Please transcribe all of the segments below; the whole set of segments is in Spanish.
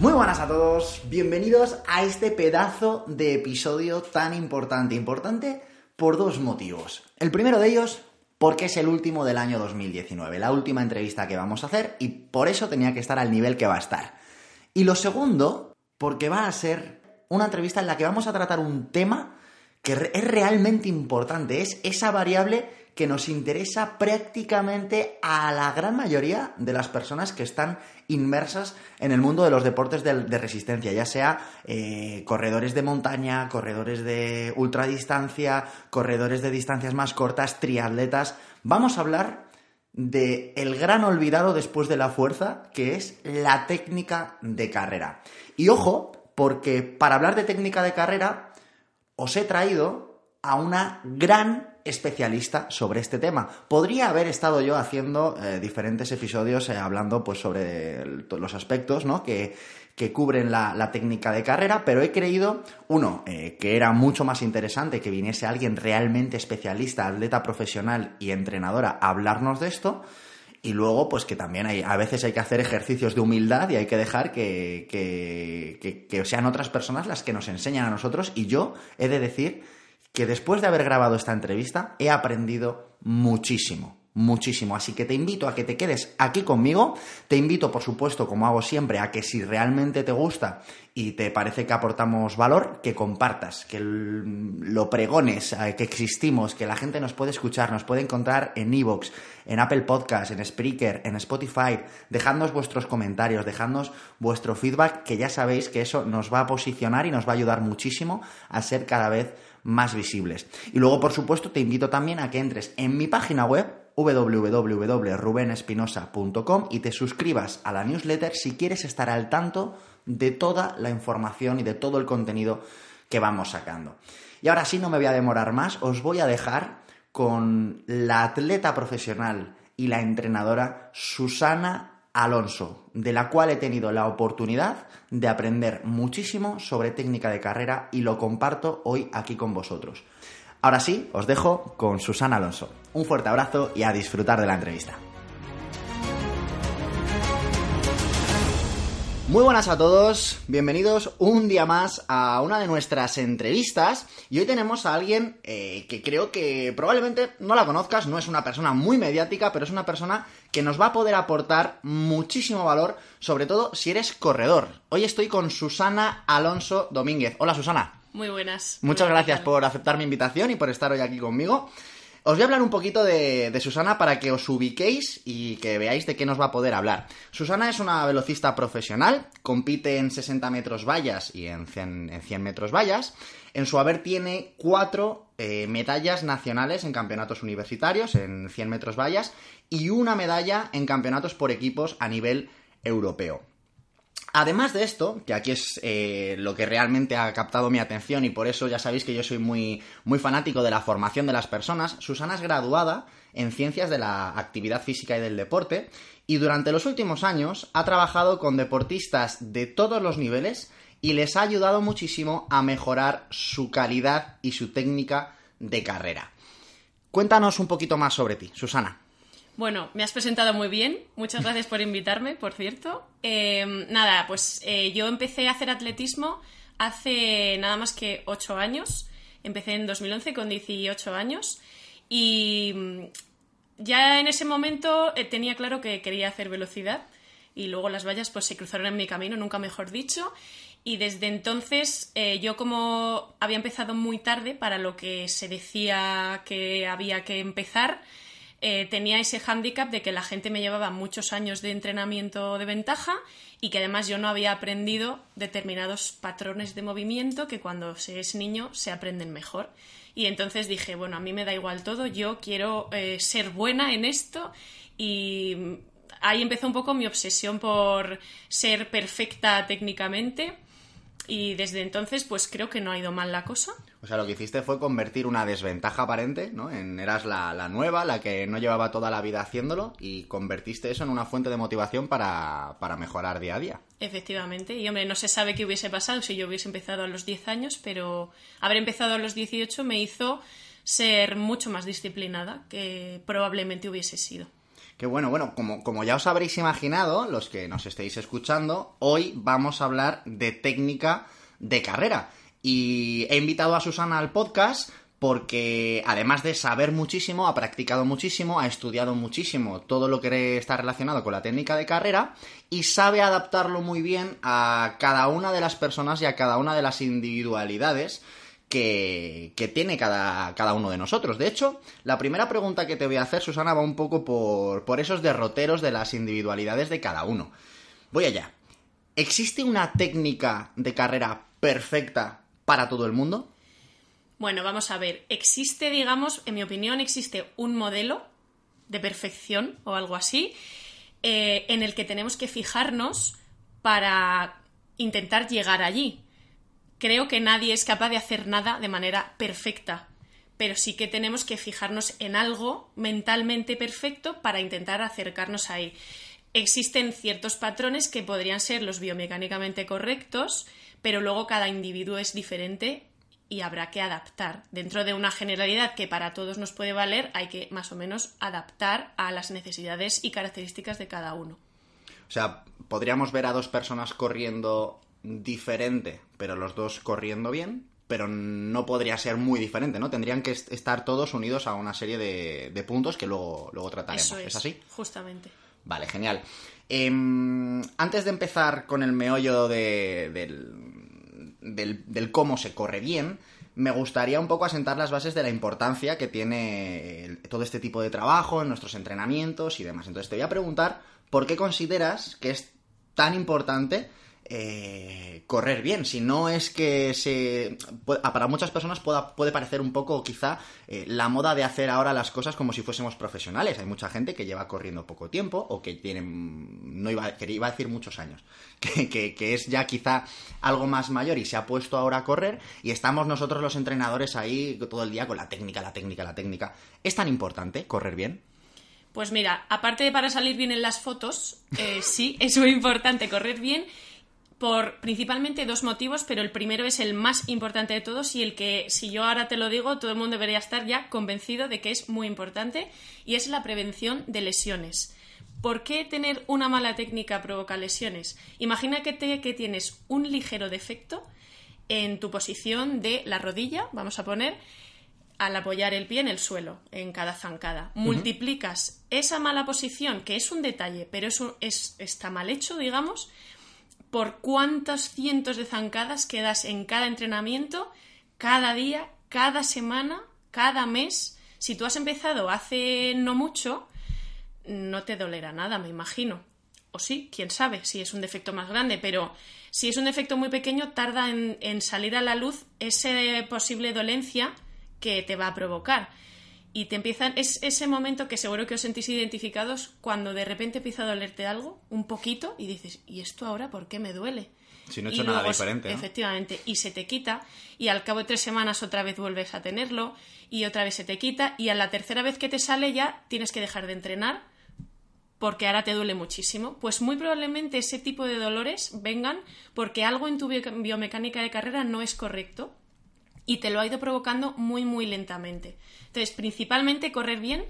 Muy buenas a todos, bienvenidos a este pedazo de episodio tan importante. Importante por dos motivos. El primero de ellos, porque es el último del año 2019, la última entrevista que vamos a hacer y por eso tenía que estar al nivel que va a estar. Y lo segundo, porque va a ser una entrevista en la que vamos a tratar un tema que es realmente importante, es esa variable que nos interesa prácticamente a la gran mayoría de las personas que están inmersas en el mundo de los deportes de, resistencia, ya sea eh, corredores de montaña, corredores de ultradistancia, corredores de distancias más cortas, triatletas. Vamos a hablar de el gran olvidado después de la fuerza, que es la técnica de carrera. Y ojo, porque para hablar de técnica de carrera os he traído a una gran especialista sobre este tema. Podría haber estado yo haciendo eh, diferentes episodios eh, hablando pues sobre los aspectos ¿no? que, que cubren la, técnica de carrera, pero he creído, uno, eh, que era mucho más interesante que viniese alguien realmente especialista, atleta profesional y entrenadora a hablarnos de esto. Y luego, pues que también hay, a veces hay que hacer ejercicios de humildad y hay que dejar que, que, que sean otras personas las que nos enseñan a nosotros. Y yo he de decir que después de haber grabado esta entrevista he aprendido muchísimo muchísimo. Así que te invito a que te quedes aquí conmigo. Te invito, por supuesto, como hago siempre, a que si realmente te gusta y te parece que aportamos valor, que compartas, que lo pregones, eh, que existimos, que la gente nos puede escuchar, nos puede encontrar en Evox, en Apple Podcast, en Spreaker, en Spotify. Dejadnos vuestros comentarios, dejadnos vuestro feedback, que ya sabéis que eso nos va a posicionar y nos va a ayudar muchísimo a ser cada vez más visibles. Y luego, por supuesto, te invito también a que entres en mi página web www.rubenespinosa.com y te suscribas a la newsletter si quieres estar al tanto de toda la información y de todo el contenido que vamos sacando. Y ahora sí, no me voy a demorar más, os voy a dejar con la atleta profesional y la entrenadora Susana Alonso, de la cual he tenido la oportunidad de aprender muchísimo sobre técnica de carrera y lo comparto hoy aquí con vosotros. Ahora sí, os dejo con Susana Alonso. Un fuerte abrazo y a disfrutar de la entrevista. Muy buenas a todos, bienvenidos un día más a una de nuestras entrevistas y hoy tenemos a alguien eh, que creo que probablemente no la conozcas, no es una persona muy mediática, pero es una persona que nos va a poder aportar muchísimo valor, sobre todo si eres corredor. Hoy estoy con Susana Alonso Domínguez. Hola Susana. Muy buenas. Muchas gracias por aceptar mi invitación y por estar hoy aquí conmigo. Os voy a hablar un poquito de, Susana para que os ubiquéis y que veáis de qué nos va a poder hablar. Susana es una velocista profesional, compite en 60 metros vallas y en 100, metros vallas. En su haber tiene cuatro eh, medallas nacionales en campeonatos universitarios, en 100 metros vallas, y una medalla en campeonatos por equipos a nivel europeo. Además de esto, que aquí es eh, lo que realmente ha captado mi atención y por eso ya sabéis que yo soy muy, muy fanático de la formación de las personas, Susana es graduada en Ciencias de la Actividad Física y del Deporte y durante los últimos años ha trabajado con deportistas de todos los niveles y les ha ayudado muchísimo a mejorar su calidad y su técnica de carrera. Cuéntanos un poquito más sobre ti, Susana. Bueno, me has presentado muy bien. Muchas gracias por invitarme, por cierto. Eh, nada, pues eh, yo empecé a hacer atletismo hace nada más que ocho años. Empecé en 2011 con 18 años y mm, ya en ese momento eh, tenía claro que quería hacer velocidad y luego las vallas pues se cruzaron en mi camino, nunca mejor dicho. Y desde entonces eh, yo como había empezado muy tarde para lo que se decía que había que empezar, eh, tenía ese hándicap de que la gente me llevaba muchos años de entrenamiento de ventaja y que además yo no había aprendido determinados patrones de movimiento que cuando se es niño se aprenden mejor. Y entonces dije, bueno, a mí me da igual todo, yo quiero eh, ser buena en esto y ahí empezó un poco mi obsesión por ser perfecta técnicamente y desde entonces pues creo que no ha ido mal la cosa. O sea, lo que hiciste fue convertir una desventaja aparente, ¿no? En eras la, la nueva, la que no llevaba toda la vida haciéndolo, y convertiste eso en una fuente de motivación para, para mejorar día a día. Efectivamente, y hombre, no se sabe qué hubiese pasado si yo hubiese empezado a los 10 años, pero haber empezado a los 18 me hizo ser mucho más disciplinada que probablemente hubiese sido. Qué bueno, bueno, como, como ya os habréis imaginado, los que nos estéis escuchando, hoy vamos a hablar de técnica de carrera. Y he invitado a Susana al podcast porque además de saber muchísimo, ha practicado muchísimo, ha estudiado muchísimo todo lo que está relacionado con la técnica de carrera y sabe adaptarlo muy bien a cada una de las personas y a cada una de las individualidades que, tiene cada, cada, uno de nosotros. De hecho, la primera pregunta que te voy a hacer, Susana, va un poco por, por esos derroteros de las individualidades de cada uno. Voy allá. ¿Existe una técnica de carrera perfecta para todo el mundo? Bueno, vamos a ver. Existe, digamos, en mi opinión, existe un modelo de perfección o algo así eh, en el que tenemos que fijarnos para intentar llegar allí creo que nadie es capaz de hacer nada de manera perfecta, pero sí que tenemos que fijarnos en algo mentalmente perfecto para intentar acercarnos ahí. Existen ciertos patrones que podrían ser los biomecánicamente correctos, pero luego cada individuo es diferente y habrá que adaptar. Dentro de una generalidad que para todos nos puede valer, hay que más o menos adaptar a las necesidades y características de cada uno. O sea, podríamos ver a dos personas corriendo diferente, pero los dos corriendo bien, pero no podría ser muy diferente, ¿no? Tendrían que estar todos unidos a una serie de, puntos que luego, luego trataremos. Eso es, así? Justamente. Vale, genial. Em, antes de empezar con el meollo de, del, del, cómo se corre bien, me gustaría un poco asentar las bases de la importancia que tiene todo este tipo de trabajo en nuestros entrenamientos y demás. Entonces te voy a preguntar por qué consideras que es tan importante eh, correr bien. Si no es que se. Para muchas personas puede parecer un poco, quizá, eh, la moda de hacer ahora las cosas como si fuésemos profesionales. Hay mucha gente que lleva corriendo poco tiempo o que tiene. No iba, a decir muchos años. Que, que, es ya quizá algo más mayor y se ha puesto ahora a correr. Y estamos nosotros los entrenadores ahí todo el día con la técnica, la técnica, la técnica. ¿Es tan importante correr bien? Pues mira, aparte de para salir bien en las fotos, eh, sí, es muy importante correr bien por principalmente dos motivos, pero el primero es el más importante de todos y el que, si yo ahora te lo digo, todo el mundo debería estar ya convencido de que es muy importante y es la prevención de lesiones. ¿Por qué tener una mala técnica provoca lesiones? Imagina que, que tienes un ligero defecto en tu posición de la rodilla, vamos a poner, al apoyar el pie en el suelo, en cada zancada. Multiplicas esa mala posición, que es un detalle, pero eso es, está mal hecho, digamos, por cuántos cientos de zancadas quedas en cada entrenamiento, cada día, cada semana, cada mes. Si tú has empezado hace no mucho, no te dolerá nada, me imagino. O sí, quién sabe, si es un defecto más grande, pero si es un defecto muy pequeño, tarda en, en salir a la luz esa posible dolencia que te va a provocar y te empiezan, es ese momento que seguro que os sentís identificados cuando de repente empieza a dolerte algo, un poquito, y dices, ¿y esto ahora por qué me duele? Si no he hecho nada diferente. Efectivamente, y se te quita, y al cabo de tres semanas otra vez vuelves a tenerlo, y otra vez se te quita, y a la tercera vez que te sale ya tienes que dejar de entrenar porque ahora te duele muchísimo. Pues muy probablemente ese tipo de dolores vengan porque algo en tu biomecánica de carrera no es correcto y te lo ha ido provocando muy, muy lentamente. Entonces, principalmente correr bien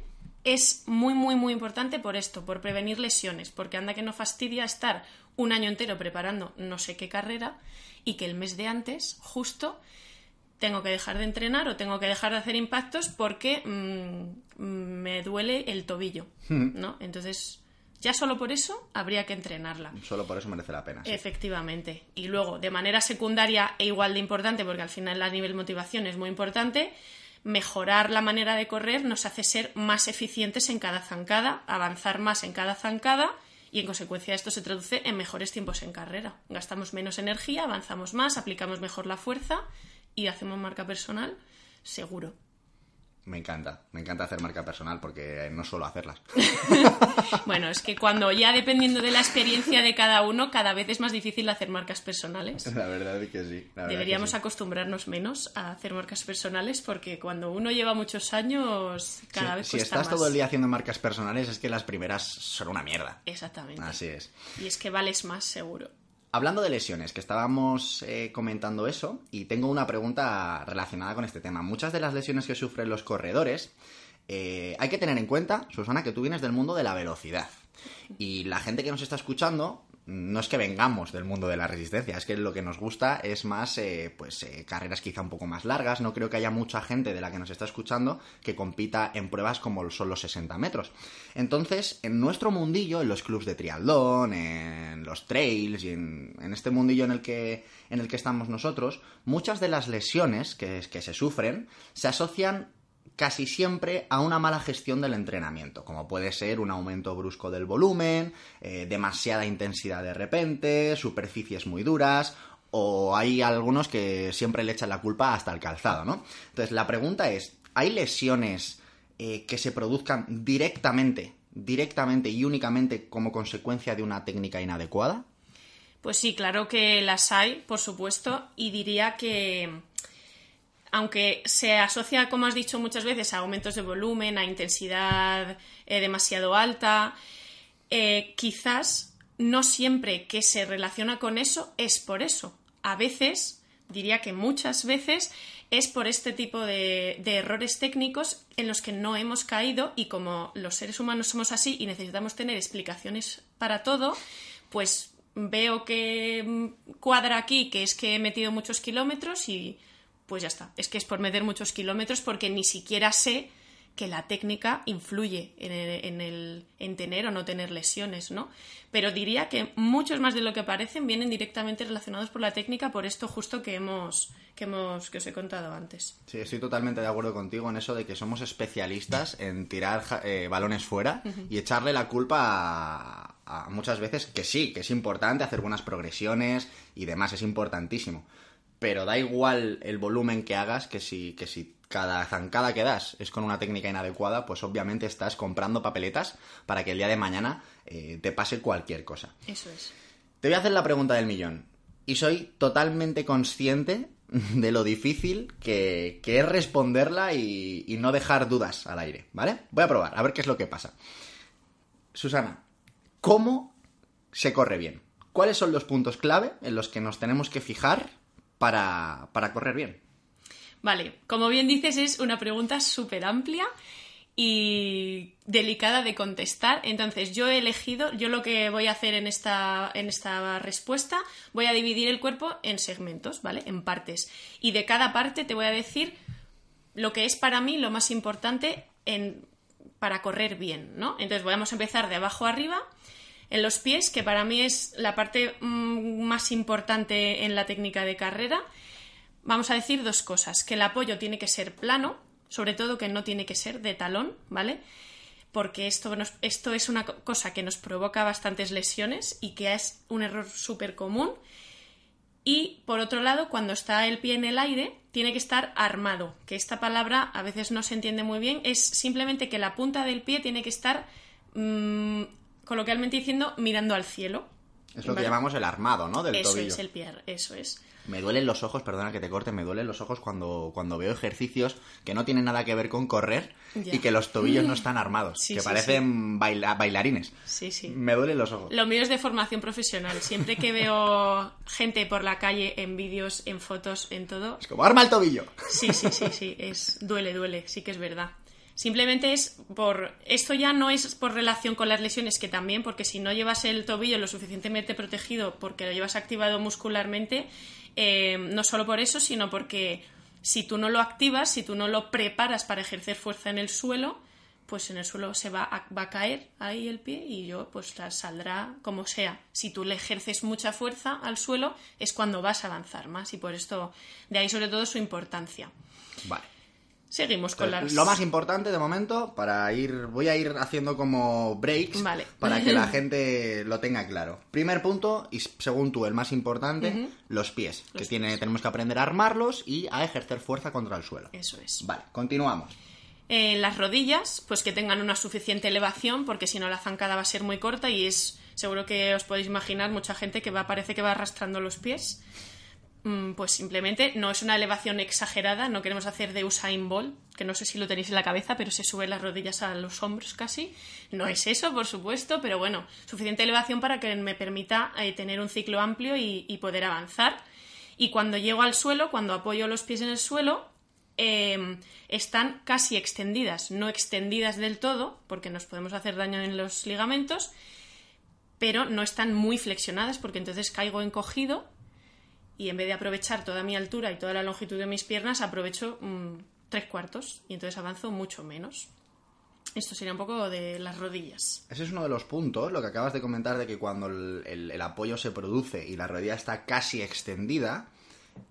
es muy, muy, muy importante por esto, por prevenir lesiones, porque anda que no fastidia estar un año entero preparando no sé qué carrera y que el mes de antes, justo, tengo que dejar de entrenar o tengo que dejar de hacer impactos porque mm, me duele el tobillo, hmm. ¿no? Entonces, Ya solo por eso habría que entrenarla. Solo por eso merece la pena. sí. Efectivamente. Y luego, de manera secundaria e igual de importante, porque al final a nivel motivación es muy importante, mejorar la manera de correr nos hace ser más eficientes en cada zancada, avanzar más en cada zancada y en consecuencia esto se traduce en mejores tiempos en carrera. Gastamos menos energía, avanzamos más, aplicamos mejor la fuerza y hacemos marca personal seguro. Me encanta, me encanta hacer marca personal porque no suelo hacerlas. Bueno, es que cuando ya dependiendo de la experiencia de cada uno, cada vez es más difícil hacer marcas personales. La verdad es que sí. la Deberíamos que sí. acostumbrarnos menos a hacer marcas personales porque cuando uno lleva muchos años, cada Sí, vez si cuesta estás más. todo el día haciendo marcas personales es que las primeras son una mierda. Exactamente. Así es. Y es que vales más, seguro. Hablando de lesiones, que estábamos eh, comentando eso, y tengo una pregunta relacionada con este tema. Muchas de las lesiones que sufren los corredores, eh, hay que tener en cuenta, Susana, que tú vienes del mundo de la velocidad. Y la gente que nos está escuchando, no es que vengamos del mundo de la resistencia, es que lo que nos gusta es más, eh, pues, eh, carreras quizá un poco más largas. No creo que haya mucha gente de la que nos está escuchando que compita en pruebas como son los 60 metros. Entonces, en nuestro mundillo, en los clubs de triatlón, en los trails y en, en este mundillo en el, que, en el que estamos nosotros, muchas de las lesiones que, que se sufren se asocian casi siempre a una mala gestión del entrenamiento, como puede ser un aumento brusco del volumen, eh, demasiada intensidad de repente, superficies muy duras, o hay algunos que siempre le echan la culpa hasta el calzado, ¿no? Entonces la pregunta es, ¿hay lesiones eh, que se produzcan directamente, directamente y únicamente como consecuencia de una técnica inadecuada? Pues sí, claro que las hay, por supuesto, y diría que aunque se asocia, como has dicho muchas veces, a aumentos de volumen, a intensidad eh, demasiado alta, eh, quizás no siempre que se relaciona con eso es por eso. A veces, diría que muchas veces, es por este tipo de, errores técnicos en los que no hemos caído y como los seres humanos somos así y necesitamos tener explicaciones para todo, pues veo que mm, cuadra aquí que es que he metido muchos kilómetros y pues ya está. Es que es por meter muchos kilómetros porque ni siquiera sé que la técnica influye en, el- en el, en tener o no tener lesiones, ¿no? Pero diría que muchos más de lo que parecen vienen directamente relacionados por la técnica por esto justo que hemos, que hemos, que os he contado antes. Sí, estoy totalmente de acuerdo contigo en eso de que somos especialistas en tirar eh, balones fuera y echarle la culpa a, a muchas veces que sí, que es importante hacer buenas progresiones y demás, es importantísimo. Pero da igual el volumen que hagas que si, que si cada zancada que das es con una técnica inadecuada, pues obviamente estás comprando papeletas para que el día de mañana eh, te pase cualquier cosa. Eso es. Te voy a hacer la pregunta del millón. Y soy totalmente consciente de lo difícil que, que es responderla y, y no dejar dudas al aire, ¿vale? Voy a probar, a ver qué es lo que pasa. Susana, ¿cómo se corre bien? ¿Cuáles son los puntos clave en los que nos tenemos que fijar para, para correr bien? Vale, como bien dices, es una pregunta súper amplia y delicada de contestar. Entonces, yo he elegido, yo lo que voy a hacer en esta, en esta respuesta, voy a dividir el cuerpo en segmentos, ¿vale? En partes. Y de cada parte te voy a decir lo que es para mí lo más importante en, para correr bien, ¿no? Entonces, vamos a empezar de abajo arriba. En los pies, que para mí es la parte mm, más importante en la técnica de carrera, vamos a decir dos cosas. Que el apoyo tiene que ser plano, sobre todo que no tiene que ser de talón, ¿vale? Porque esto, esto es una co- cosa que nos provoca bastantes lesiones y que es un error súper común. Y por otro lado, cuando está el pie en el aire, tiene que estar armado, que esta palabra a veces no se entiende muy bien, es simplemente que la punta del pie tiene que estar, mm, coloquialmente diciendo, mirando al cielo. Es lo que llamamos el armado, ¿no? Del Eso tobillo. es el pie, eso es. Me duelen los ojos, perdona que te corte, me duelen los ojos cuando, cuando veo ejercicios que no tienen nada que ver con correr Ya. y que los tobillos no están armados, Sí, que sí, parecen baila- bailarines. Sí, sí. Me duelen los ojos. Lo mío es de formación profesional. Siempre que veo gente por la calle, en vídeos, en fotos, en todo. Es como arma el tobillo. Sí, sí, sí, sí. Es, duele, duele. Sí que es verdad. Simplemente es por. Esto ya no es por relación con las lesiones, que también, porque si no llevas el tobillo lo suficientemente protegido porque lo llevas activado muscularmente, eh, no solo por eso, sino porque si tú no lo activas, si tú no lo preparas para ejercer fuerza en el suelo, pues en el suelo se va a, va a caer ahí el pie y yo pues saldrá como sea. Si tú le ejerces mucha fuerza al suelo es cuando vas a avanzar más y por esto de ahí sobre todo su importancia. Vale. Seguimos con las... Lo más importante de momento, para ir, voy a ir haciendo como breaks Vale. para que la gente lo tenga claro. Primer punto, y según tú el más importante, los pies, que Los tiene, tenemos que aprender a armarlos y a ejercer fuerza contra el suelo. Eso es. Vale, continuamos. Eh, las rodillas, pues que tengan una suficiente elevación, porque si no la zancada va a ser muy corta y es seguro que os podéis imaginar mucha gente que va parece que va arrastrando los pies. Mm, Pues simplemente no es una elevación exagerada, no queremos hacer de Usain Bolt, que no sé si lo tenéis en la cabeza, pero se sube las rodillas a los hombros casi. No es eso, por supuesto, pero bueno, suficiente elevación para que me permita eh, tener un ciclo amplio y, poder avanzar. Y cuando llego al suelo, cuando apoyo los pies en el suelo, eh, están casi extendidas, no extendidas del todo, porque nos podemos hacer daño en los ligamentos, pero no están muy flexionadas, porque entonces caigo encogido y en vez de aprovechar toda mi altura y toda la longitud de mis piernas, aprovecho mm, tres cuartos y entonces avanzo mucho menos. Esto sería un poco de las rodillas. Ese es uno de los puntos, lo que acabas de comentar de que cuando el, el- el apoyo se produce y la rodilla está casi extendida,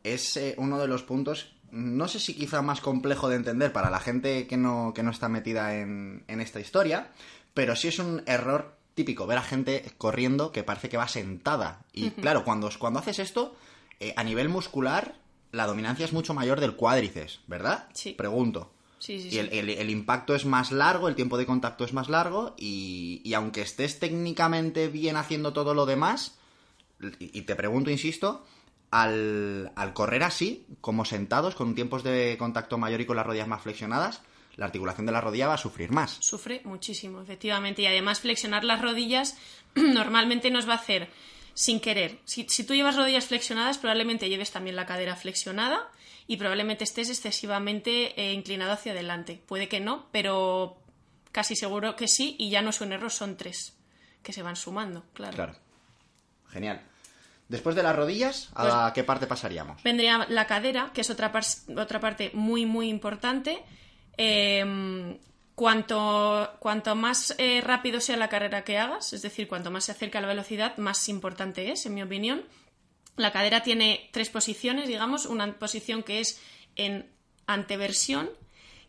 es eh, uno de los puntos, no sé si quizá más complejo de entender para la gente que no, que no está metida en, en esta historia, pero sí es un error típico ver a gente corriendo que parece que va sentada. Y claro, cuando, cuando haces esto, eh, a nivel muscular, la dominancia es mucho mayor del cuádriceps, ¿verdad? Sí. Pregunto. Sí, sí, Y sí. el, el- el impacto es más largo, el tiempo de contacto es más largo y, y aunque estés técnicamente bien haciendo todo lo demás, y, y te pregunto, insisto, al, al correr así, como sentados, con tiempos de contacto mayor y con las rodillas más flexionadas, la articulación de la rodilla va a sufrir más. Sufre muchísimo, efectivamente. Y además flexionar las rodillas normalmente nos va a hacer sin querer. Si, si tú llevas rodillas flexionadas, probablemente lleves también la cadera flexionada y probablemente estés excesivamente eh, inclinado hacia adelante. Puede que no, pero casi seguro que sí. Y ya no es un error, son tres que se van sumando, claro. Claro. Genial. Después de las rodillas, ¿a Pues- qué parte pasaríamos? Vendría la cadera, que es otra, par- otra parte muy, muy importante. Eh, cuanto, cuanto más eh, rápido sea la carrera que hagas, es decir, cuanto más se acerca a la velocidad, más importante es, en mi opinión. La cadera tiene tres posiciones, digamos, una posición que es en anteversión,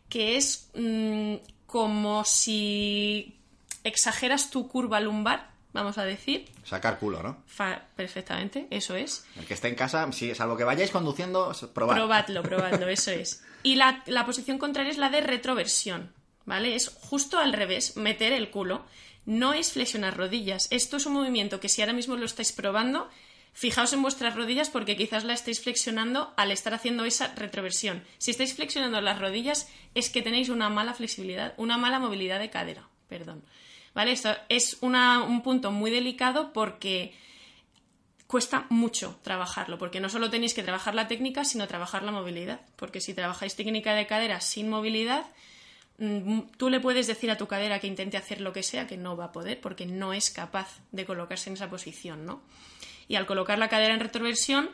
que es mm, como si exageras tu curva lumbar, vamos a decir. Sacar culo, ¿no? Fa- perfectamente, eso es. El que esté en casa, sí, salvo que vayáis conduciendo, probad. Probadlo, probadlo, eso es. Y la, la posición contraria es la de retroversión, ¿vale? Es justo al revés, meter el culo. No es flexionar rodillas. Esto es un movimiento que si ahora mismo lo estáis probando, fijaos en vuestras rodillas porque quizás la estáis flexionando al estar haciendo esa retroversión. Si estáis flexionando las rodillas es que tenéis una mala flexibilidad, una mala movilidad de cadera, perdón. ¿Vale? Esto es una- un punto muy delicado porque cuesta mucho trabajarlo, porque no solo tenéis que trabajar la técnica, sino trabajar la movilidad. Porque si trabajáis técnica de cadera sin movilidad, tú le puedes decir a tu cadera que intente hacer lo que sea, que no va a poder, porque no es capaz de colocarse en esa posición, ¿no? Y al colocar la cadera en retroversión,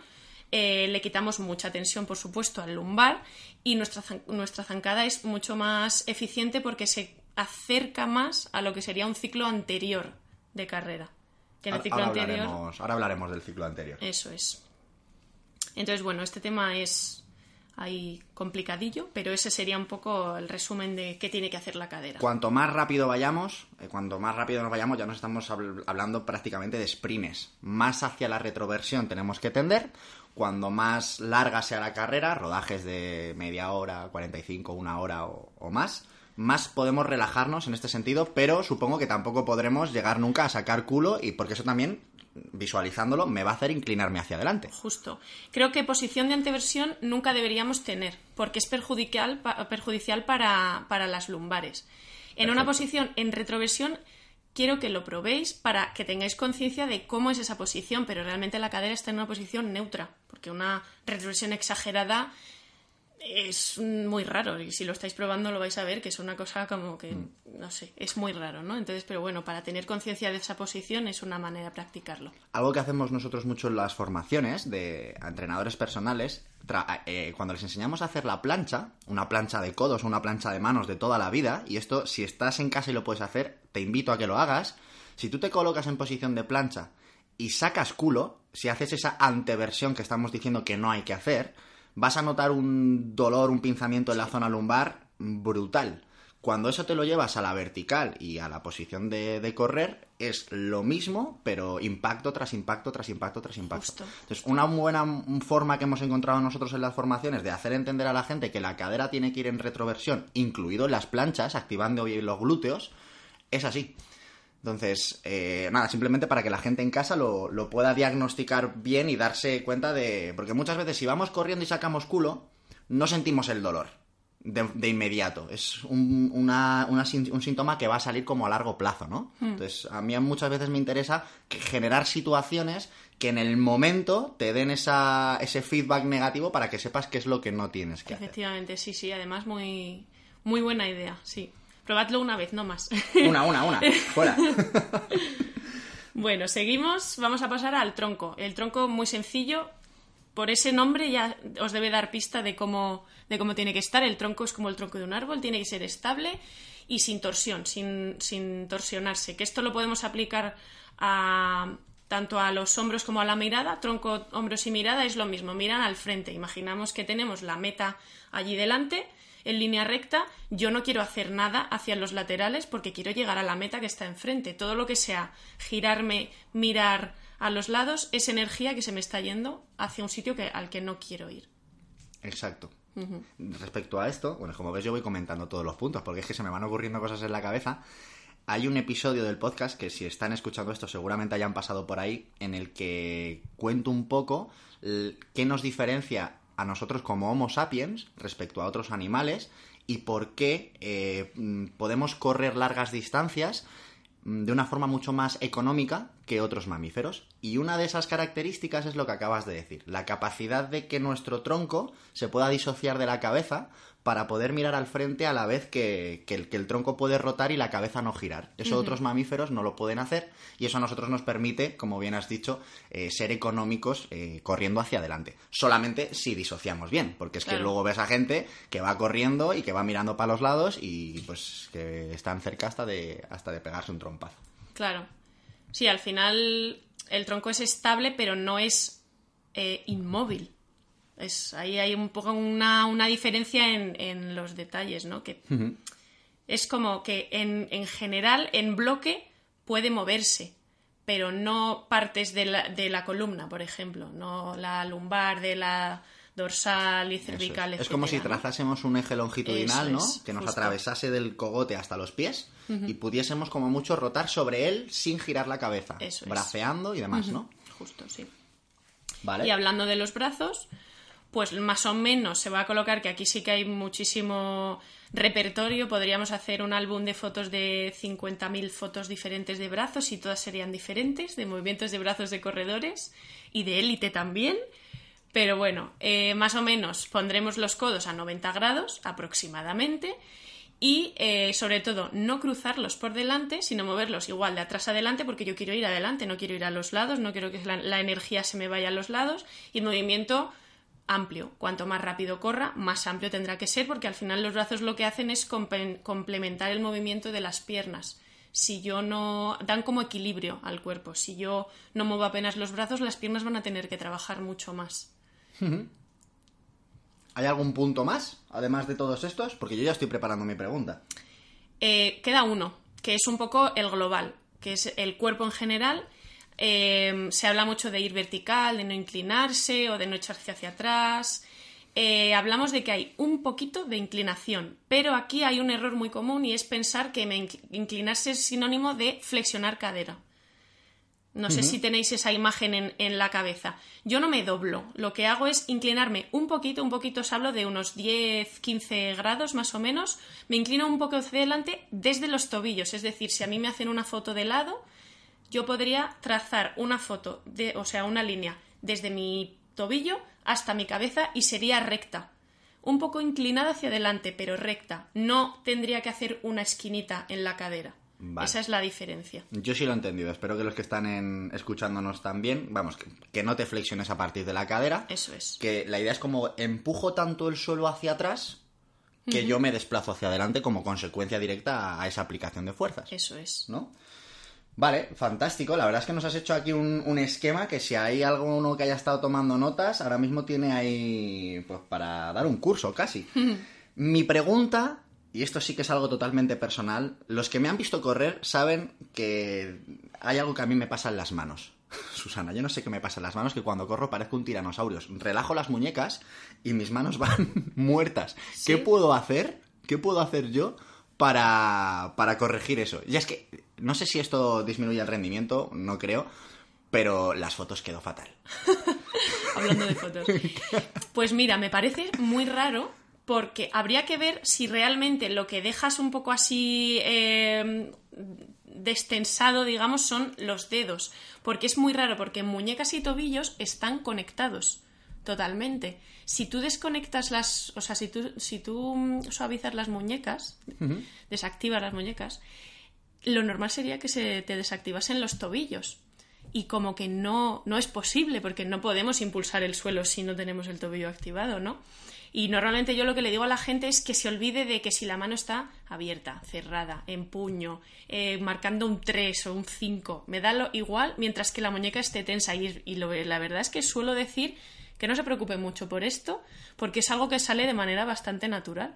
eh, le quitamos mucha tensión, por supuesto, al lumbar y nuestra, nuestra zancada es mucho más eficiente porque se acerca más a lo que sería un ciclo anterior de carrera. Que en el ciclo ahora anterior hablaremos, ahora hablaremos del ciclo anterior. eso es. Entonces, bueno, este tema es ahí complicadillo, pero ese sería un poco el resumen de qué tiene que hacer la cadera. Cuanto más rápido vayamos, eh, cuanto más rápido nos vayamos, ya nos estamos habl- hablando prácticamente de sprints. Más hacia la retroversión tenemos que tender. Cuando más larga sea la carrera, rodajes de media hora, 45, una hora o más, más podemos relajarnos en este sentido, pero supongo que tampoco podremos llegar nunca a sacar culo y porque eso también, visualizándolo, me va a hacer inclinarme hacia adelante. Justo. Creo que posición de anteversión nunca deberíamos tener, porque es perjudicial, perjudicial para, para las lumbares. En una posición en retroversión, quiero que lo probéis para que tengáis conciencia de cómo es esa posición, pero realmente la cadera está en una posición neutra, porque una retroversión exagerada es muy raro y si lo estáis probando lo vais a ver que es una cosa como que, no sé, es muy raro, ¿no? Entonces, pero bueno, para tener conciencia de esa posición es una manera de practicarlo. Algo que hacemos nosotros mucho en las formaciones de entrenadores personales, eh, cuando les enseñamos a hacer la plancha, una plancha de codos una plancha de manos de toda la vida, y esto si estás en casa y lo puedes hacer, te invito a que lo hagas, si tú te colocas en posición de plancha y sacas culo, si haces esa anteversión que estamos diciendo que no hay que hacer, vas a notar un dolor, un pinzamiento en la zona lumbar brutal. Cuando eso te lo llevas a la vertical y a la posición de, correr, es lo mismo, pero impacto tras impacto, tras impacto, tras impacto. Entonces, una buena forma que hemos encontrado nosotros en las formaciones de hacer entender a la gente que la cadera tiene que ir en retroversión, incluido en las planchas, activando los glúteos, es así. Entonces, eh, nada, simplemente para que la gente en casa lo, pueda diagnosticar bien y darse cuenta de... Porque muchas veces si vamos corriendo y sacamos culo, no sentimos el dolor de, inmediato. Es un, un, síntoma que va a salir como a largo plazo, ¿no? Hmm. Entonces, a mí muchas veces me interesa generar situaciones que en el momento te den esa, ese feedback negativo para que sepas qué es lo que no tienes que hacer. Efectivamente, sí, sí. Además, muy, muy buena idea, sí. Probadlo una vez, no más. Una, una, una. Fuera. bueno, seguimos. Vamos a pasar al tronco. El tronco muy sencillo. Por ese nombre ya os debe dar pista de cómo, de cómo tiene que estar. El tronco es como el tronco de un árbol, tiene que ser estable y sin torsión, sin, sin torsionarse. Que esto lo podemos aplicar a, tanto a los hombros como a la mirada, tronco, hombros y mirada es lo mismo, miran al frente. Imaginamos que tenemos la meta allí delante en línea recta, yo no quiero hacer nada hacia los laterales porque quiero llegar a la meta que está enfrente. Todo lo que sea girarme, mirar a los lados es energía que se me está yendo hacia un sitio que, al que no quiero ir. Exacto. Respecto a esto, bueno, como ves yo voy comentando todos los puntos porque es que se me van ocurriendo cosas en la cabeza. Hay un episodio del podcast que si están escuchando esto seguramente hayan pasado por ahí en el que cuento un poco qué nos diferencia a nosotros como Homo sapiens respecto a otros animales y por qué eh, podemos correr largas distancias mm, de una forma mucho más económica que otros mamíferos. Y una de esas características es lo que acabas de decir, la capacidad de que nuestro tronco se pueda disociar de la cabeza para poder mirar al frente a la vez que, el, tronco puede rotar y la cabeza no girar. Eso otros mamíferos no lo pueden hacer y eso a nosotros nos permite, como bien has dicho, eh, ser económicos eh, corriendo hacia adelante. Solamente si disociamos bien, porque es que luego ves a gente que va corriendo y que va mirando para los lados y pues que están cerca hasta de, hasta de pegarse un trompazo. Claro. Sí, al final el tronco es estable, pero no es eh, inmóvil. Es, ahí hay un poco una, una diferencia en, en, los detalles, ¿no? Que es como que en, en, general, en bloque, puede moverse, pero no partes de la, de la columna, por ejemplo, no la lumbar de la dorsal y cervical. Es. es. como si trazásemos un eje longitudinal, ¿no? que nos atravesase del cogote hasta los pies y pudiésemos como mucho rotar sobre él sin girar la cabeza, braceando y demás, ¿no? Justo, sí. Vale. Y hablando de los brazos, pues más o menos se va a colocar, que aquí sí que hay muchísimo repertorio, podríamos hacer un álbum de fotos de 50.000 fotos diferentes de brazos y todas serían diferentes, de movimientos de brazos de corredores y de élite también. Pero bueno, eh, más o menos pondremos los codos a 90 grados aproximadamente y eh, sobre todo no cruzarlos por delante, sino moverlos igual de atrás adelante porque yo quiero ir adelante, no quiero ir a los lados, no quiero que la, la energía se me vaya a los lados y el movimiento amplio. Cuanto más rápido corra, más amplio tendrá que ser, porque al final los brazos lo que hacen es complementar el movimiento de las piernas. Si yo no. dan como equilibrio al cuerpo. Si yo no muevo apenas los brazos, las piernas van a tener que trabajar mucho más. ¿Hay algún punto más, además de todos estos? Porque yo ya estoy preparando mi pregunta. Eh, queda uno, que es un poco el global, que es el cuerpo en general Em, se habla mucho de ir vertical, de no inclinarse o de no echarse hacia atrás. Eh, hablamos de que hay un poquito de inclinación, pero aquí hay un error muy común y es pensar que inclinarse es sinónimo de flexionar cadera. No sé si tenéis esa imagen en, la cabeza. Yo no me doblo. Lo que hago es inclinarme un poquito, un poquito os hablo de unos 10, 15 grados más o menos. Me inclino un poco hacia adelante desde los tobillos. Es decir, si a mí me hacen una foto de lado, yo podría trazar una foto, de, o sea, una línea desde mi tobillo hasta mi cabeza y sería recta. un poco inclinada hacia adelante, pero recta. No tendría que hacer una esquinita en la cadera. Vale. Esa es la diferencia. Yo sí lo he entendido. Espero que los que están en- escuchándonos también, vamos, que, que no te flexiones a partir de la cadera. Eso es. Que la idea es como empujo tanto el suelo hacia atrás que yo me desplazo hacia adelante como consecuencia directa a esa aplicación de fuerzas. Eso es. ¿no? Vale, fantástico. La verdad es que nos has hecho aquí un, un esquema que si hay alguno que haya estado tomando notas, ahora mismo tiene ahí pues para dar un curso casi. Mi pregunta, y esto sí que es algo totalmente personal, los que me han visto correr saben que hay algo que a mí me pasa en las manos. Susana, yo no sé qué me pasa en las manos, que cuando corro parezco un tiranosaurio. Relajo las muñecas y mis manos van muertas. ¿Qué puedo hacer? ¿Qué puedo hacer yo para, para corregir eso? Y es que no sé si esto disminuye el rendimiento, no creo, pero las fotos quedó fatal. hablando de fotos. Pues mira, me parece muy raro porque habría que ver si realmente lo que dejas un poco así eh, destensado, digamos, son los dedos. Porque es muy raro, porque muñecas y tobillos están conectados totalmente. Si tú desconectas las, o sea, si tú, si tú mm, suavizas las muñecas, desactivas las muñecas, lo normal sería que se te desactivasen los tobillos. Y como que no, no es posible, porque no podemos impulsar el suelo si no tenemos el tobillo activado, ¿no? Y normalmente yo lo que le digo a la gente es que se olvide de que si la mano está abierta, cerrada, en puño, eh, marcando un 3 o un 5, me da lo igual mientras que la muñeca esté tensa. Y, y lo- la verdad es que suelo decir que no se preocupe mucho por esto, porque es algo que sale de manera bastante natural.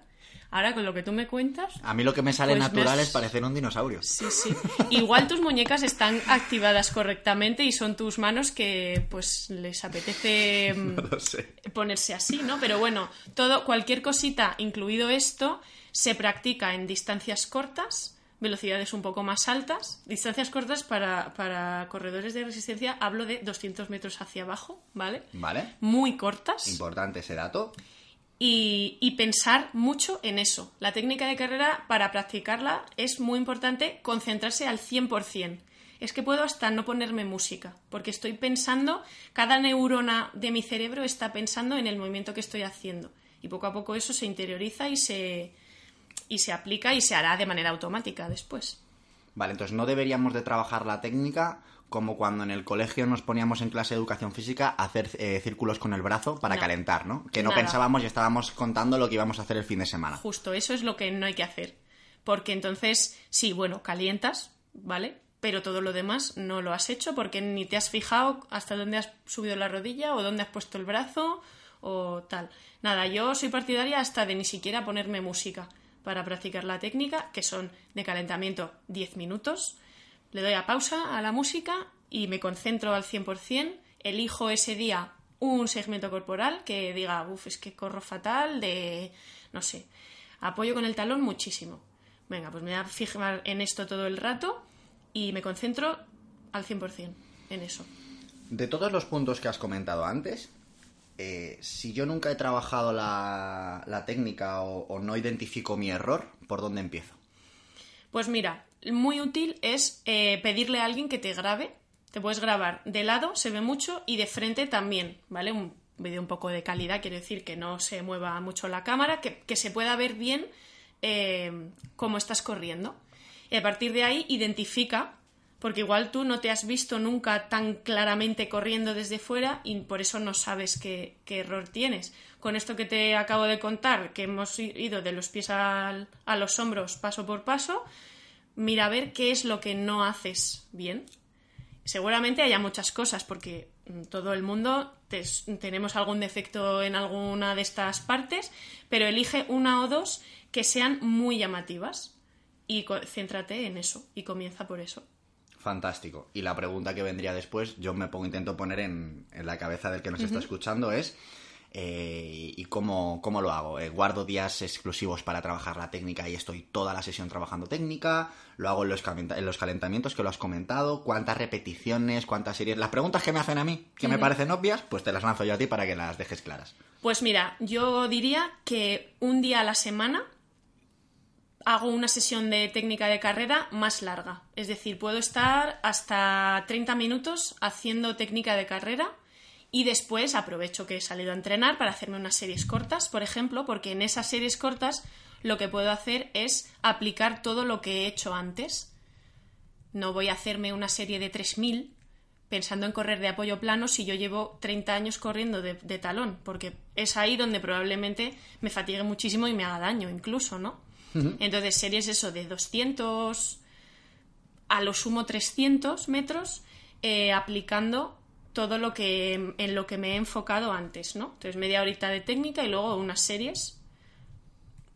Ahora, con lo que tú me cuentas, A mí lo que me sale Pues natural has- es parecer un dinosaurio. Sí, sí. Igual tus muñecas están activadas correctamente y son tus manos que pues les apetece mm, No sé. ponerse así, ¿no? Pero bueno, todo, cualquier cosita, incluido esto, se practica en distancias cortas, velocidades un poco más altas. Distancias cortas para, para corredores de resistencia hablo de 200 metros hacia abajo, ¿vale? ¿Vale? Muy cortas Importante ese dato. y, y pensar mucho en eso. La técnica de carrera, para practicarla, es muy importante concentrarse al 100%. Es que puedo hasta no ponerme música, porque estoy pensando, cada neurona de mi cerebro está pensando en el movimiento que estoy haciendo. Y poco a poco eso se interioriza y se, y se aplica y se hará de manera automática después. Vale, entonces no deberíamos de trabajar la técnica como cuando en el colegio nos poníamos en clase de educación física a hacer eh, círculos con el brazo para No. calentar, ¿no? Que no Nada. pensábamos y estábamos contando lo que íbamos a hacer el fin de semana. Justo, eso es lo que no hay que hacer. Porque entonces, sí, bueno, calientas, ¿vale? Pero todo lo demás no lo has hecho porque ni te has fijado hasta dónde has subido la rodilla o dónde has puesto el brazo o tal. Nada, yo soy partidaria hasta de ni siquiera ponerme música para practicar la técnica, que son de calentamiento 10 minutos. Le doy a pausa a la música y me concentro al 100%. Elijo ese día un segmento corporal que diga, uff, es que corro fatal, de, no sé, apoyo con el talón muchísimo. Venga, pues me voy a fijar en esto todo el rato y me concentro al 100% en eso. De todos los puntos que has comentado antes, eh, si yo nunca he trabajado la, técnica o, no identifico mi error, ¿por dónde empiezo? Pues mira, muy útil es eh, pedirle a alguien que te grabe. Te puedes grabar de lado, se ve mucho, y de frente también, ¿vale? Un vídeo un poco de calidad, quiere decir que no se mueva mucho la cámara, que, que se pueda ver bien eh, cómo estás corriendo. Y a partir de ahí identifica, porque igual tú no te has visto nunca tan claramente corriendo desde fuera y por eso no sabes qué, error tienes. Con esto que te acabo de contar, que hemos ido de los pies a los hombros paso por paso, mira a ver qué es lo que no haces bien. Seguramente haya muchas cosas, porque mm, todo el mundo tenemos algún defecto en alguna de estas partes, pero elige una o dos que sean muy llamativas y céntrate en eso y comienza por eso. Fantástico. Y la pregunta que vendría después, yo me pongo, intento poner en, en la cabeza del que nos está escuchando es eh, ¿y cómo, cómo lo hago? Eh, ¿Guardo días exclusivos para trabajar la técnica y estoy toda la sesión trabajando técnica? ¿Lo hago en los, en los calentamientos que lo has comentado? ¿Cuántas repeticiones? ¿Cuántas series? Las preguntas que me hacen a mí, que me parecen obvias, pues te las lanzo yo a ti para que las dejes claras. Pues mira, yo diría que un día a la semana hago una sesión de técnica de carrera más larga. Es decir, puedo estar hasta 30 minutos haciendo técnica de carrera Y después aprovecho que he salido a entrenar para hacerme unas series cortas, por ejemplo, porque en esas series cortas lo que puedo hacer es aplicar todo lo que he hecho antes. No voy a hacerme una serie de 3000 pensando en correr de apoyo plano si yo llevo 30 años corriendo de, de talón, porque es ahí donde probablemente me fatigue muchísimo y me haga daño incluso, ¿no? Entonces, series eso de 200 a lo sumo 300 metros eh, aplicando todo lo que en lo que me he enfocado antes, ¿no? Entonces media horita de técnica y luego unas series.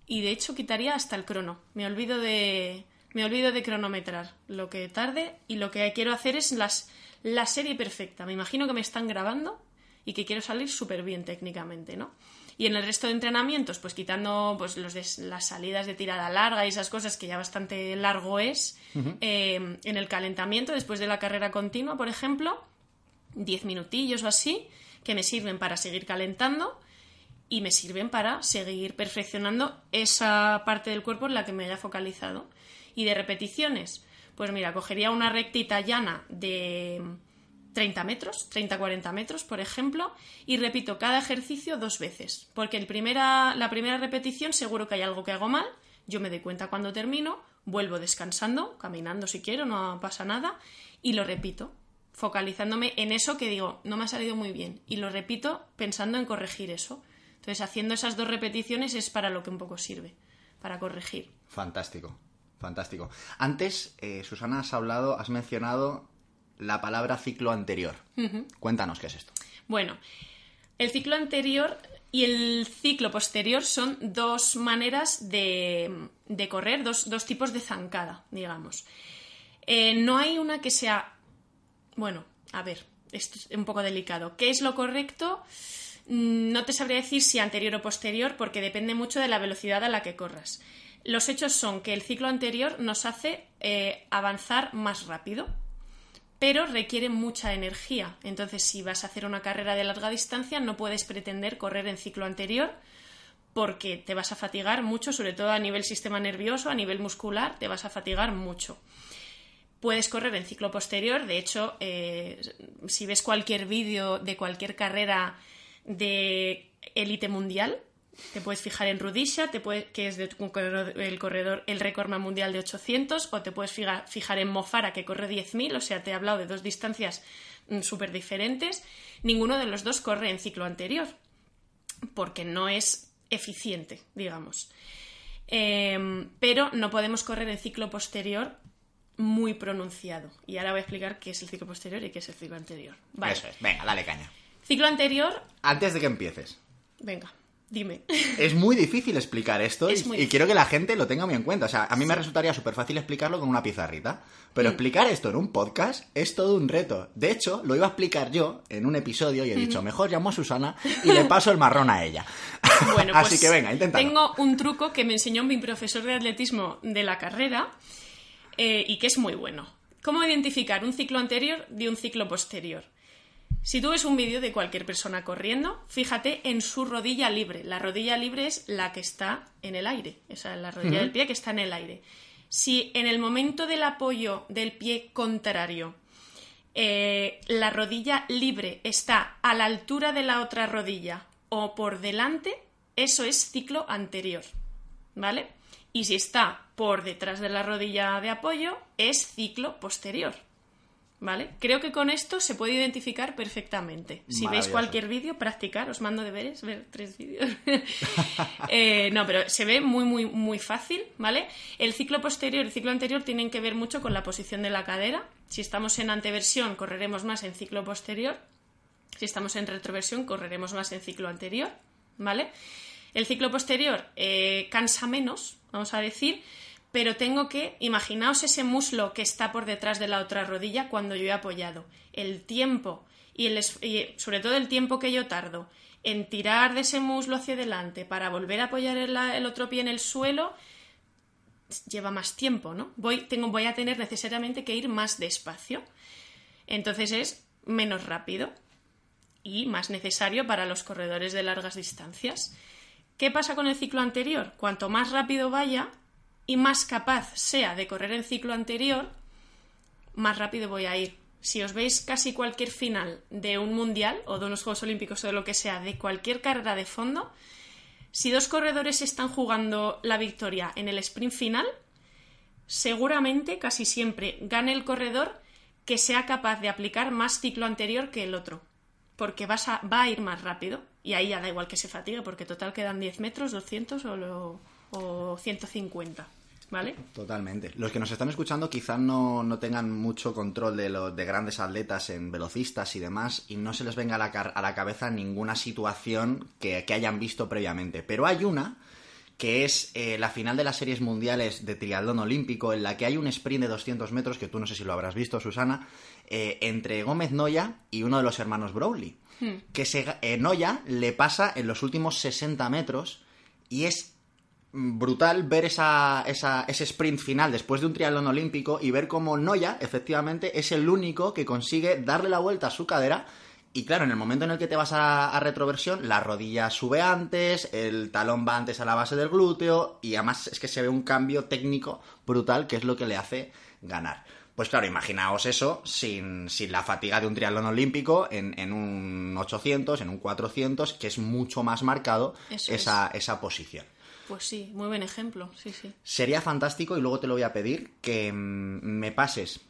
Y de hecho quitaría hasta el crono. Me olvido de me olvido de cronometrar lo que tarde y lo que quiero hacer es las, la serie perfecta. Me imagino que me están grabando y que quiero salir súper bien técnicamente, ¿no? Y en el resto de entrenamientos, pues quitando pues, los de, las salidas de tirada larga y esas cosas que ya bastante largo es, eh, en el calentamiento, después de la carrera continua, por ejemplo, 10 minutillos o así, que me sirven para seguir calentando y me sirven para seguir perfeccionando esa parte del cuerpo en la que me haya focalizado. Y de repeticiones, pues mira, cogería una rectita llana de 30 metros, 30-40 metros, por ejemplo, y repito cada ejercicio dos veces, porque el primera, la primera repetición seguro que hay algo que hago mal, yo me doy cuenta cuando termino, vuelvo descansando, caminando si quiero, no pasa nada, y lo repito, focalizándome en eso que digo, no me ha salido muy bien, y lo repito pensando en corregir eso. Entonces, haciendo esas dos repeticiones es para lo que un poco sirve, para corregir. Fantástico, fantástico. Antes, eh, Susana, has hablado, has mencionado la palabra ciclo anterior. Cuéntanos qué es esto. Bueno, el ciclo anterior y el ciclo posterior son dos maneras de, de correr, dos, dos, tipos de zancada, digamos. Eh, no hay una que sea. Bueno, a ver, esto es un poco delicado. ¿Qué es lo correcto? Mm, no te sabría decir si anterior o posterior, porque depende mucho de la velocidad a la que corras. Los hechos son que el ciclo anterior nos hace eh, avanzar más rápido, pero requiere mucha energía. Entonces, si vas a hacer una carrera de larga distancia, no puedes pretender correr en ciclo anterior porque te vas a fatigar mucho, sobre todo a nivel sistema nervioso, a nivel muscular, te vas a fatigar mucho. Puedes correr en ciclo posterior, de hecho, eh, si ves cualquier vídeo de cualquier carrera de élite mundial, te puedes fijar en Rudisha, te que es de, el corredor, el récord mundial de 800, o te puedes fijar, en Mofara, que corre 10.000, o sea, te he hablado de dos distancias mm, súper diferentes. Ninguno de los dos corre en ciclo anterior, porque no es eficiente, digamos. Em, pero no podemos correr en ciclo posterior muy pronunciado. Y ahora voy a explicar qué es el ciclo posterior y qué es el ciclo anterior. Eso es, venga, dale caña. Ciclo anterior. Antes de que empieces. Venga. Dime. Es muy difícil explicar esto y, quiero que la gente lo tenga muy en cuenta. O sea, a mí me resultaría súper fácil explicarlo con una pizarrita, pero mm. explicar esto en un podcast es todo un reto. De hecho, lo iba a explicar yo en un episodio y he dicho, mejor llamo a Susana y le paso el marrón a ella. Bueno, Así pues que venga, intenta. Tengo un truco que me enseñó mi profesor de atletismo de la carrera eh, y que es muy bueno. ¿Cómo identificar un ciclo anterior de un ciclo posterior? Si tú ves un vídeo de cualquier persona corriendo, fíjate en su rodilla libre. La rodilla libre es la que está en el aire, esa es la rodilla del pie que está en el aire. Si en el momento del apoyo del pie contrario eh, la rodilla libre está a la altura de la otra rodilla o por delante, eso es ciclo anterior. ¿Vale? Y si está por detrás de la rodilla de apoyo, es ciclo posterior. ¿Vale? Creo que con esto se puede identificar perfectamente. Si veis cualquier vídeo, practicar, os mando deberes, ver tres vídeos. Eh, no, pero se ve muy, muy, muy fácil, ¿vale? El ciclo posterior y el ciclo anterior tienen que ver mucho con la posición de la cadera. Si estamos en anteversión, correremos más en ciclo posterior. Si estamos en retroversión, correremos más en ciclo anterior, ¿vale? El ciclo posterior eh, cansa menos, vamos a decir, pero tengo que, imaginaos ese muslo que está por detrás de la otra rodilla cuando yo he apoyado. El tiempo y, el, sobre todo el tiempo que yo tardo en tirar de ese muslo hacia adelante para volver a apoyar el, otro pie en el suelo lleva más tiempo, ¿no? Voy, tengo, voy a tener necesariamente que ir más despacio. Entonces es menos rápido y más necesario para los corredores de largas distancias. ¿Qué pasa con el ciclo anterior? Cuanto más rápido vaya, y más capaz sea de correr el ciclo anterior, más rápido voy a ir. si os veis casi cualquier final de un mundial o de unos Juegos Olímpicos o de lo que sea, de cualquier carrera de fondo, si dos corredores están jugando la victoria en el sprint final, seguramente casi siempre gane el corredor que sea capaz de aplicar más ciclo anterior que el otro, porque vas a, va a ir más rápido y ahí ya da igual que se fatigue, porque total quedan 10 metros, 200 o, lo- o 150, ¿vale? Totalmente. Los que nos están escuchando quizás no, no tengan mucho control de, los de grandes atletas en velocistas y demás y no se les venga a la, a la cabeza ninguna situación que, que hayan visto previamente. Pero hay una que es eh, la final de las series mundiales de triatlón olímpico en la que hay un sprint de 200 metros, que tú no sé si lo habrás visto, Susana, eh, entre Gómez Noya y uno de los hermanos Browley. Que se, eh, Noya le pasa en los últimos 60 metros y es brutal ver esa, esa- ese sprint final después de un triatlón olímpico y ver cómo Noya, efectivamente, es el único que consigue darle la vuelta a su cadera. Y claro, en el momento en el que te vas a, a retroversión, la rodilla sube antes, el talón va antes a la base del glúteo y además es que se ve un cambio técnico brutal que es lo que le hace ganar. Pues claro, imaginaos eso sin, sin la fatiga de un triatlón olímpico en, en un 800, en un 400, que es mucho más marcado Eso esa, esa posición. Pues sí, muy buen ejemplo, sí, sí. Sería fantástico, y luego te lo voy a pedir, que mm, me pases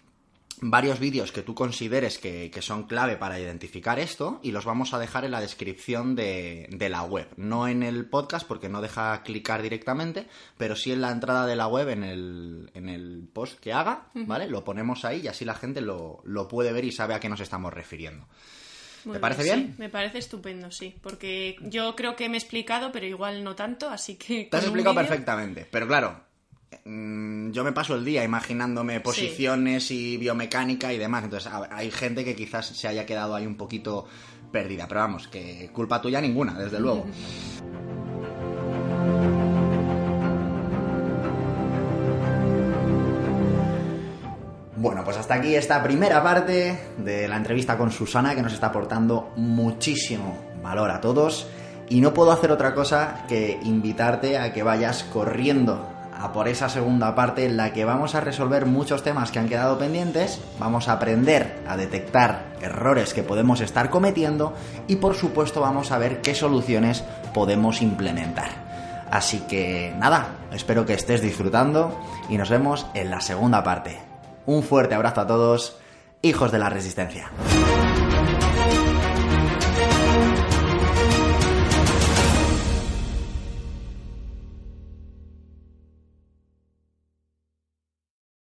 varios vídeos que tú consideres que, que son clave para identificar esto y los vamos a dejar en la descripción de, de la web. No en el podcast porque no deja clicar directamente, pero sí en la entrada de la web, en el, en el post que haga, ¿vale? Lo ponemos ahí y así la gente lo, lo puede ver y sabe a qué nos estamos refiriendo. Muy ¿Te parece bien? Sí, me parece estupendo, sí. Porque yo creo que me he explicado, pero igual no tanto, así que. Te has explicado perfectamente, pero claro, mm, yo me paso el día imaginándome posiciones y biomecánica y demás, entonces hay gente que quizás se haya quedado ahí un poquito perdida, pero vamos, que culpa tuya ninguna, desde luego. Bueno, pues hasta aquí esta primera parte de la entrevista con Susana que nos está aportando muchísimo valor a todos y no puedo hacer otra cosa que invitarte a que vayas corriendo a por esa segunda parte en la que vamos a resolver muchos temas que han quedado pendientes, vamos a aprender a detectar errores que podemos estar cometiendo y por supuesto vamos a ver qué soluciones podemos implementar. Así que nada, espero que estés disfrutando y nos vemos en la segunda parte. Un fuerte abrazo a todos, hijos de la resistencia.